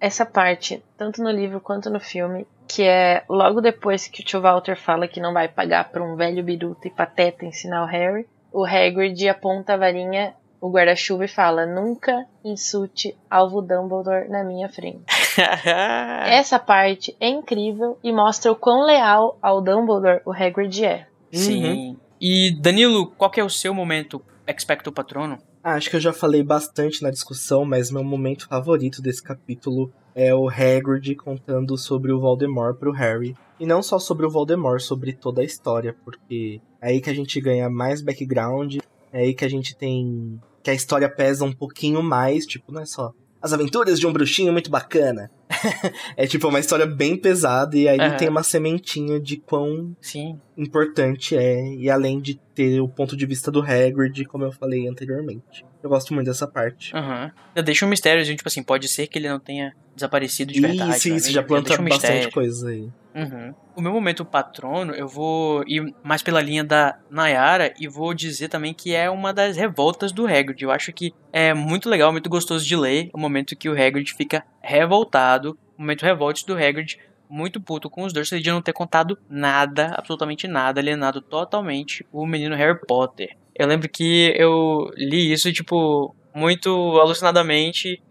essa parte, tanto no livro quanto no filme, que é logo depois que o tio Walter fala que não vai pagar para um velho biruta e pateta ensinar o Harry, o Hagrid aponta a varinha, o guarda-chuva e fala: Nunca insulte alvo Dumbledore na minha frente. Essa parte é incrível e mostra o quão leal ao Dumbledore o Hagrid é. Sim. Uhum. E Danilo, qual é o seu momento expecto patrono? Ah, acho que eu já falei bastante na discussão, mas meu momento favorito desse capítulo é o Hagrid contando sobre o Voldemort pro Harry. E não só sobre o Voldemort, sobre toda a história, porque é aí que a gente ganha mais background, é aí que a gente tem. que a história pesa um pouquinho mais, tipo, não é só as aventuras de um bruxinho muito bacana. é tipo uma história bem pesada e aí Aham. tem uma sementinha de quão Sim. importante é, e além de ter o ponto de vista do Hagrid, como eu falei anteriormente. Eu gosto muito dessa parte. Aham. Já Deixa um mistério, tipo assim, pode ser que ele não tenha desaparecido de verdade. isso, né? isso, já planta um bastante mistério. coisa aí. Uhum. O meu momento patrono, eu vou ir mais pela linha da Nayara e vou dizer também que é uma das revoltas do Hagrid. Eu acho que é muito legal, muito gostoso de ler o momento que o Hagrid fica revoltado, o momento revolte do Hagrid, muito puto com os Dursley de não ter contado nada, absolutamente nada, alienado totalmente o menino Harry Potter. Eu lembro que eu li isso, tipo, muito alucinadamente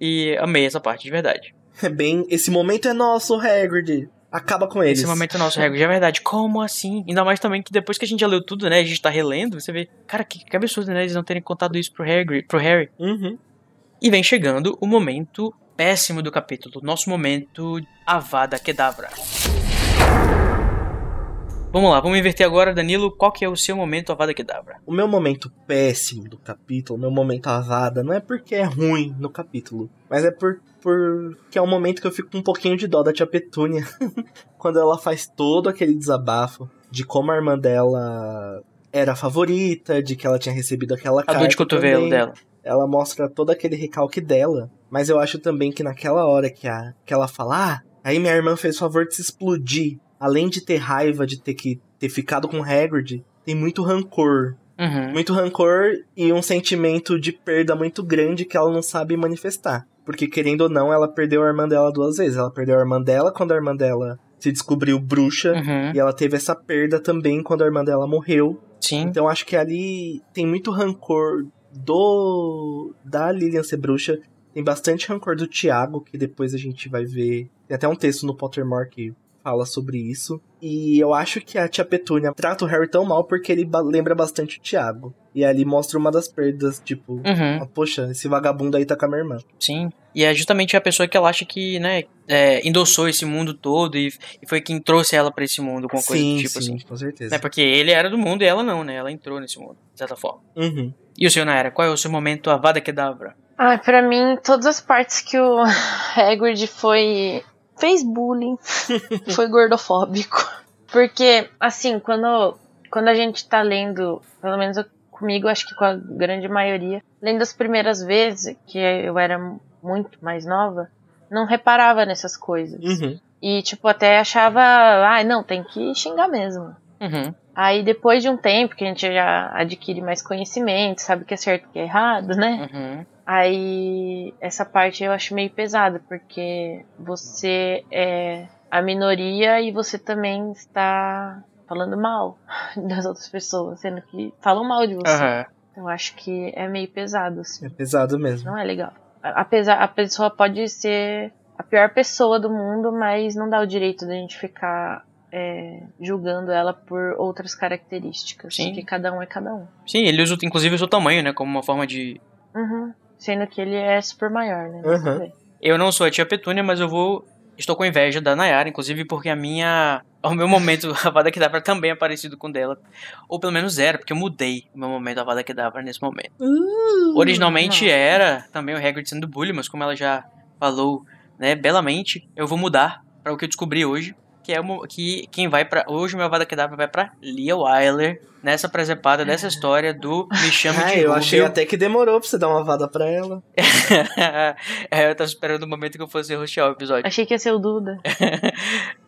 e amei essa parte, de verdade. É bem. Esse momento é nosso, Hagrid. Acaba com eles. Esse momento é nosso, Hagrid, é verdade. Como assim? Ainda mais também que depois que a gente já leu tudo, né? A gente tá relendo, você vê. Cara, que, que absurdo, né? Eles não terem contado isso pro, Hagrid, pro Harry. Uhum. E vem chegando o momento péssimo do capítulo. Nosso momento Avada Kedavra. Vamos lá, vamos inverter agora, Danilo. Qual que é o seu momento Avada Kedavra? O meu momento péssimo do capítulo, o meu momento avada, não é porque é ruim no capítulo, mas é por, por que é um momento que eu fico com um pouquinho de dó da tia Petúnia. quando ela faz todo aquele desabafo de como a irmã dela era a favorita, de que ela tinha recebido aquela A carta. dor de cotovelo também. dela. ela mostra todo aquele recalque dela. Mas eu acho também que naquela hora que, a, que ela fala, ah, aí minha irmã fez o favor de se explodir. Além de ter raiva de ter que ter ficado com o Hagrid, tem muito rancor. Uhum. Muito rancor e um sentimento de perda muito grande que ela não sabe manifestar. Porque, querendo ou não, ela perdeu a irmã dela duas vezes. Ela perdeu a irmã dela quando a irmã dela se descobriu bruxa. Uhum. E ela teve essa perda também quando a irmã dela morreu. Sim. Então acho que ali tem muito rancor do da Lilian ser bruxa. Tem bastante rancor do Tiago, que depois a gente vai ver. Tem até um texto no Pottermore que fala sobre isso. E eu acho que a tia Petúnia trata o Harry tão mal porque ele ba- lembra bastante o Tiago. E ali mostra uma das perdas, tipo, Uhum. ah, poxa, esse vagabundo aí tá com a minha irmã. Sim. E é justamente a pessoa que ela acha que, né, é, endossou esse mundo todo e, e foi quem trouxe ela pra esse mundo, com coisa sim, do tipo sim, assim. com certeza. Né, porque ele era do mundo e ela não, né? Ela entrou nesse mundo, de certa forma. Uhum. E o seu, Naira, qual é o seu momento Avada Kedavra? Ai, pra mim, todas as partes que o Hagrid foi. Fez bullying, foi gordofóbico. Porque, assim, quando, quando a gente tá lendo, pelo menos eu- comigo, acho que com a grande maioria, lendo as primeiras vezes, que eu era muito mais nova, não reparava nessas coisas. Uhum. E, tipo, até achava, ah, não, tem que xingar mesmo. Uhum. Aí depois de um tempo que a gente já adquire mais conhecimento, sabe o que é certo e o que é errado, né? Uhum. Aí essa parte eu acho meio pesada, porque você é a minoria e você também está falando mal das outras pessoas, sendo que falam mal de você. Aham. Eu acho que é meio pesado, assim. É pesado mesmo. Não é legal. A- Apesar, a pessoa pode ser a pior pessoa do mundo, mas não dá o direito da gente ficar é, julgando ela por outras características. Sim. Porque cada um é cada um. Sim, ele usa inclusive o seu tamanho, né? Como uma forma de. Uhum. Sendo que ele é super maior, né? Uhum. Eu não sou a tia Petúnia, mas eu vou. Estou com inveja da Nayara, inclusive porque a minha. O meu momento Avada Kedavra também é parecido com o dela. Ou pelo menos era, porque eu mudei o meu momento Avada Kedavra nesse momento. Uh, Originalmente nossa. era também o Hagrid sendo bully, mas como ela já falou, né, belamente, eu vou mudar para o que eu descobri hoje, que é mo- que quem vai para hoje o meu Avada Kedavra vai para Lia Wyler nessa presepada dessa história do Me Chame Ah, de eu Rubio. achei até que demorou pra você dar uma vada pra ela. é, eu tava esperando o momento que eu fosse rostear o episódio. Achei que ia ser o Duda.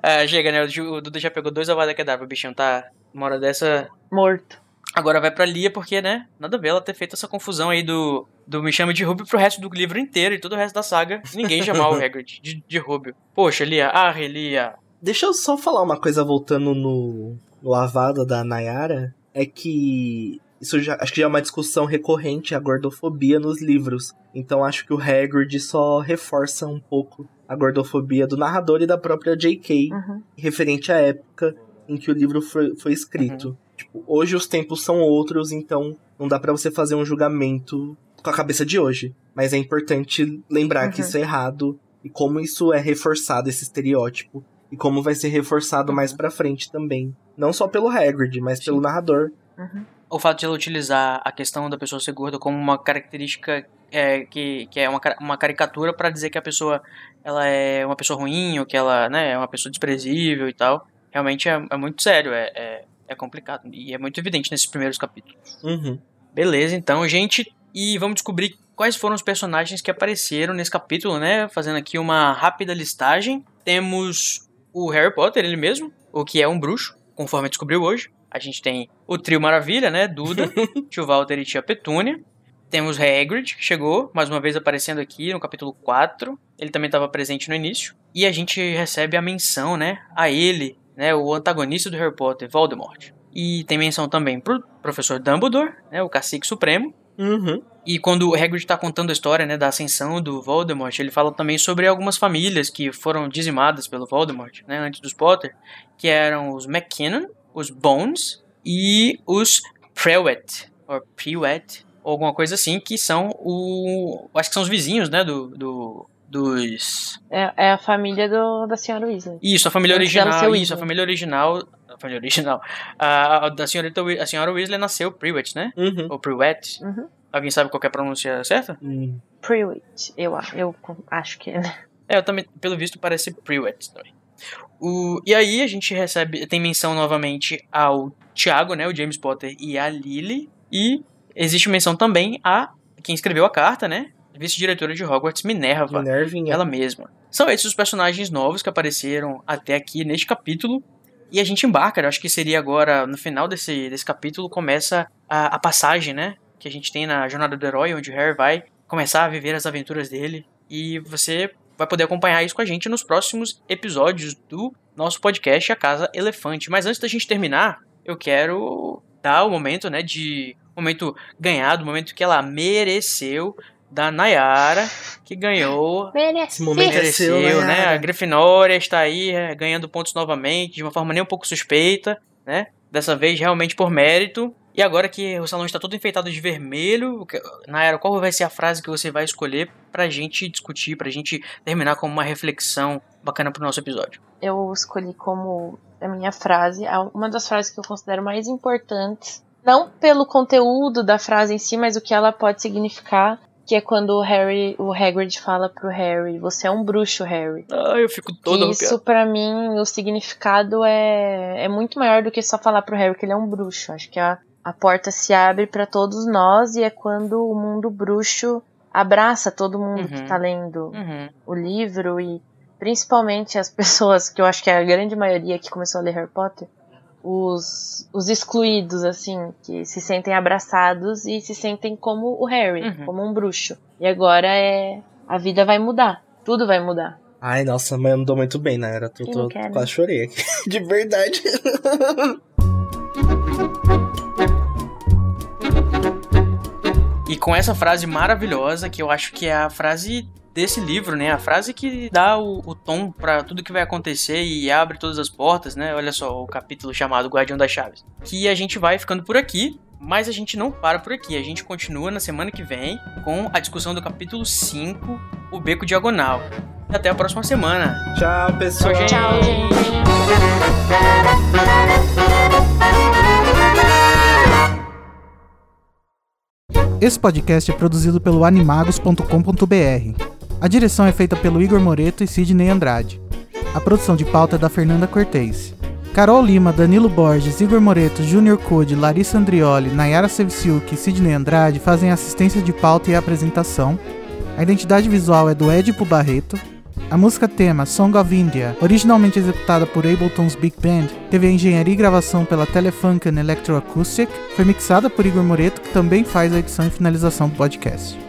Ah, chega, né? O Duda já pegou dois Avada Kedavra, o bichinho tá uma hora dessa Morto. Agora vai pra Lia, porque, né? Nada a ver ela ter feito essa confusão aí do, do Me Chame de Rubio pro resto do livro inteiro e todo o resto da saga. Ninguém chamar o Hagrid de, de Rubio. Poxa, Lia, ah, Lia. Deixa eu só falar uma coisa voltando no, no lavada da Nayara. É que isso já acho que já é uma discussão recorrente a gordofobia nos livros. Então acho que o Hagrid só reforça um pouco a gordofobia do narrador e da própria J.K. Uhum. referente à época em que o livro foi, foi escrito. Tipo, hoje os tempos são outros, então não dá pra você fazer um julgamento com a cabeça de hoje. Mas é importante lembrar que Uhum. isso é errado e como isso é reforçado, esse estereótipo. E como vai ser reforçado mais Uhum. pra frente também. Não só pelo Hagrid, mas pelo narrador. Uhum. O fato de ela utilizar a questão da pessoa ser gorda como uma característica é, que, que é uma, uma caricatura pra dizer que a pessoa ela é uma pessoa ruim ou que ela né, é uma pessoa desprezível e tal, realmente é, é muito sério, é, é, é complicado. E é muito evidente nesses primeiros capítulos. Uhum. Beleza, então, gente, e vamos descobrir quais foram os personagens que apareceram nesse capítulo, né? Fazendo aqui uma rápida listagem. Temos o Harry Potter, ele mesmo, o que é um bruxo, conforme descobriu hoje. A gente tem o trio Maravilha, né? Duda, tio Walter e tia Petúnia. Temos Hagrid, que chegou, mais uma vez aparecendo aqui no capítulo 4. Ele também estava presente no início. E a gente recebe a menção, né? A ele, né? O antagonista do Harry Potter, Voldemort. E tem menção também pro professor Dumbledore, né? O cacique supremo. Uhum. E quando o Hagrid está contando a história né, da ascensão do Voldemort, ele fala também sobre algumas famílias que foram dizimadas pelo Voldemort, né, antes dos Potter, que eram os McKinnon, os Bones e os Prewett, ou Prewett, ou alguma coisa assim, que são o... acho que são os vizinhos, né, do... do dos... É, é a família do, da senhora Weasley. Isso, a família original, isso, a família original... A família original. A, a da senhorita, a senhora Weasley nasceu Prewett, né? Uhum. Ou Prewett. Uhum. Alguém sabe qual é a pronúncia certa? Hum. Pruitt, eu, a- eu acho que é, né? É, eu também, pelo visto, parece Prewett também. O, e aí a gente recebe, tem menção novamente ao Thiago, né, o James Potter e a Lily. E existe menção também a quem escreveu a carta, né, vice-diretora de Hogwarts, Minerva, Minervinha. ela mesma. São esses os personagens novos que apareceram até aqui neste capítulo. E a gente embarca, eu acho que seria agora, no final desse, desse capítulo, começa a, a passagem, né? Que a gente tem na Jornada do Herói, onde o Harry vai começar a viver as aventuras dele. E você vai poder acompanhar isso com a gente nos próximos episódios do nosso podcast A Casa Elefante. Mas antes da gente terminar, eu quero dar o momento, né, de momento ganhado, momento que ela mereceu da Nayara, que ganhou Esse momento é mereceu, né? Nayara. A Grifinória está aí é, ganhando pontos novamente, de uma forma nem um pouco suspeita, né? Dessa vez realmente por mérito. E agora que o salão está todo enfeitado de vermelho, o Nayara, qual vai ser a frase que você vai escolher pra gente discutir, pra gente terminar com uma reflexão bacana pro nosso episódio? Eu escolhi como a minha frase, a- uma das frases que eu considero mais importantes, não pelo conteúdo da frase em si, mas o que ela pode significar, que é quando o Harry, o Hagrid fala pro Harry, você é um bruxo, Harry. Ah, eu fico todo isso pra mim, o significado é, é muito maior do que só falar pro Harry que ele é um bruxo. Acho que a, a porta se abre pra todos nós e é quando o mundo bruxo abraça todo mundo Uhum. que tá lendo Uhum. o livro e principalmente as pessoas, que eu acho que é a grande maioria que começou a ler Harry Potter, os, os excluídos, assim, que se sentem abraçados e se sentem como o Harry, Uhum. como um bruxo. E agora é. A vida vai mudar. Tudo vai mudar. Ai, nossa, mas eu mandou muito bem, Nayara. Tô, Quem tô, né? quase chorei aqui. De verdade. E com essa frase maravilhosa, que eu acho que é a frase desse livro, né? A frase que dá o, o tom pra tudo que vai acontecer e abre todas as portas, né? Olha só o capítulo chamado Guardião das Chaves. Que a gente vai ficando por aqui, mas a gente não para por aqui. A gente continua na semana que vem com a discussão do capítulo 5, O Beco Diagonal. Até a próxima semana. Tchau, pessoal. Tchau, gente. Tchau, gente. Esse podcast é produzido pelo animagos.com.br. A direção é feita pelo Igor Moreto e Sidney Andrade. A produção de pauta é da Fernanda Cortez. Carol Lima, Danilo Borges, Igor Moreto, Júnior Code, Larissa Andrioli, Nayara Sevciuk e Sidney Andrade fazem assistência de pauta e apresentação. A identidade visual é do Edipo Barreto. A música tema Song of India, originalmente executada por Ableton's Big Band, teve a engenharia e gravação pela Telefunken Electroacoustic, foi mixada por Igor Moreto, que também faz a edição e finalização do podcast.